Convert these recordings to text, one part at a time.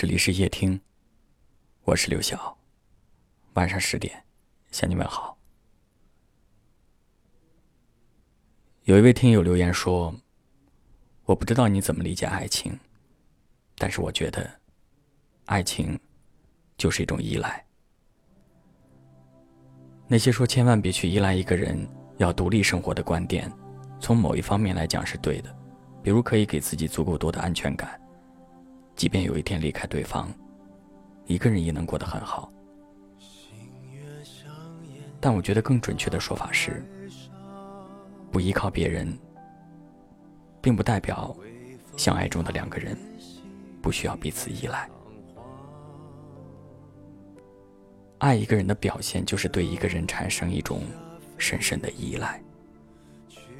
这里是夜听，我是刘晓。晚上十点，向你们好。有一位听友留言说：“我不知道你怎么理解爱情，但是我觉得，爱情就是一种依赖。那些说千万别去依赖一个人，要独立生活的观点，从某一方面来讲是对的，比如可以给自己足够多的安全感。”即便有一天离开对方，一个人也能过得很好。但我觉得更准确的说法是，不依靠别人，并不代表相爱中的两个人不需要彼此依赖。爱一个人的表现，就是对一个人产生一种深深的依赖。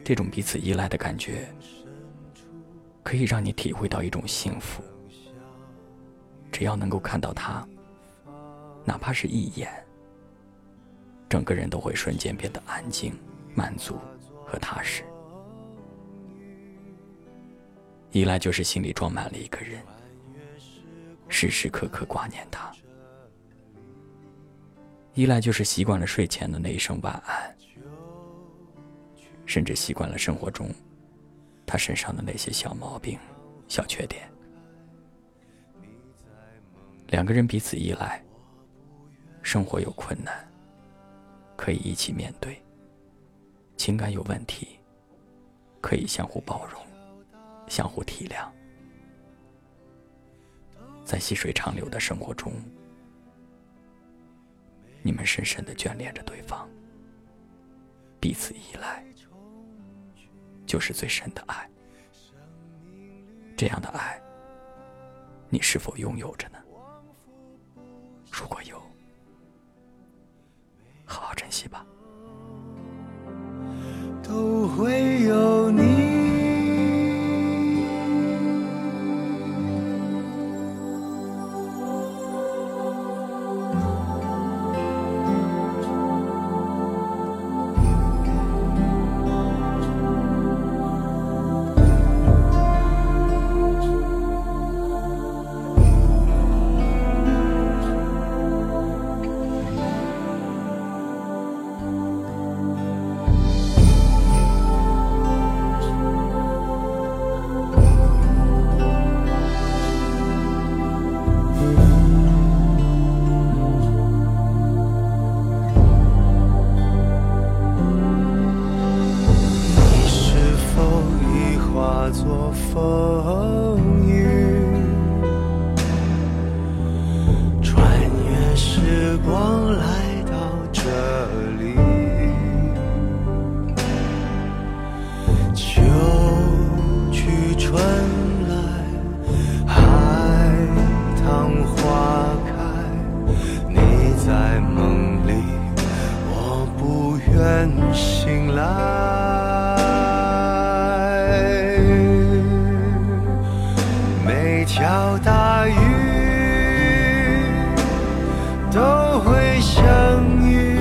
这种彼此依赖的感觉，可以让你体会到一种幸福。只要能够看到他，哪怕是一眼，整个人都会瞬间变得安静、满足和踏实。依赖就是心里装满了一个人，时时刻刻挂念他；依赖就是习惯了睡前的那一声晚安，甚至习惯了生活中他身上的那些小毛病、小缺点。两个人彼此依赖，生活有困难，可以一起面对；情感有问题，可以相互包容、相互体谅。在细水长流的生活中，你们深深的眷恋着对方，彼此依赖，就是最深的爱。这样的爱，你是否拥有着呢？如果有，好好珍惜吧。作风雨穿越时光来到这里秋去春来海棠花开你在梦里我不愿醒来。条大鱼都会相遇，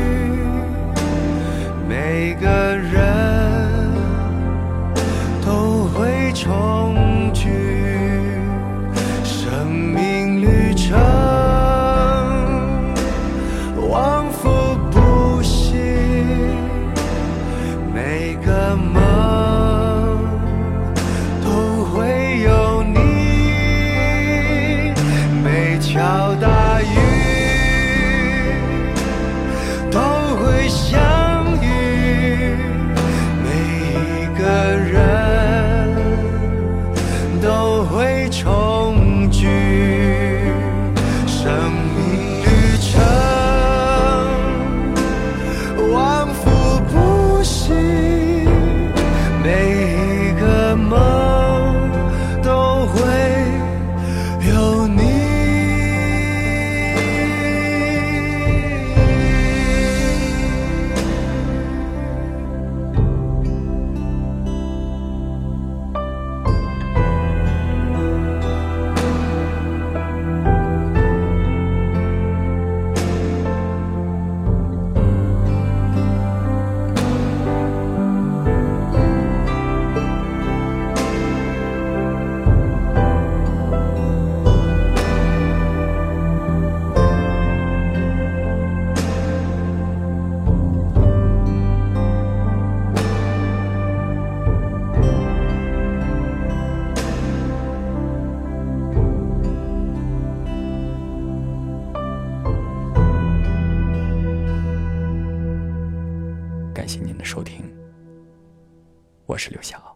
每个人您的收听，我是刘晓。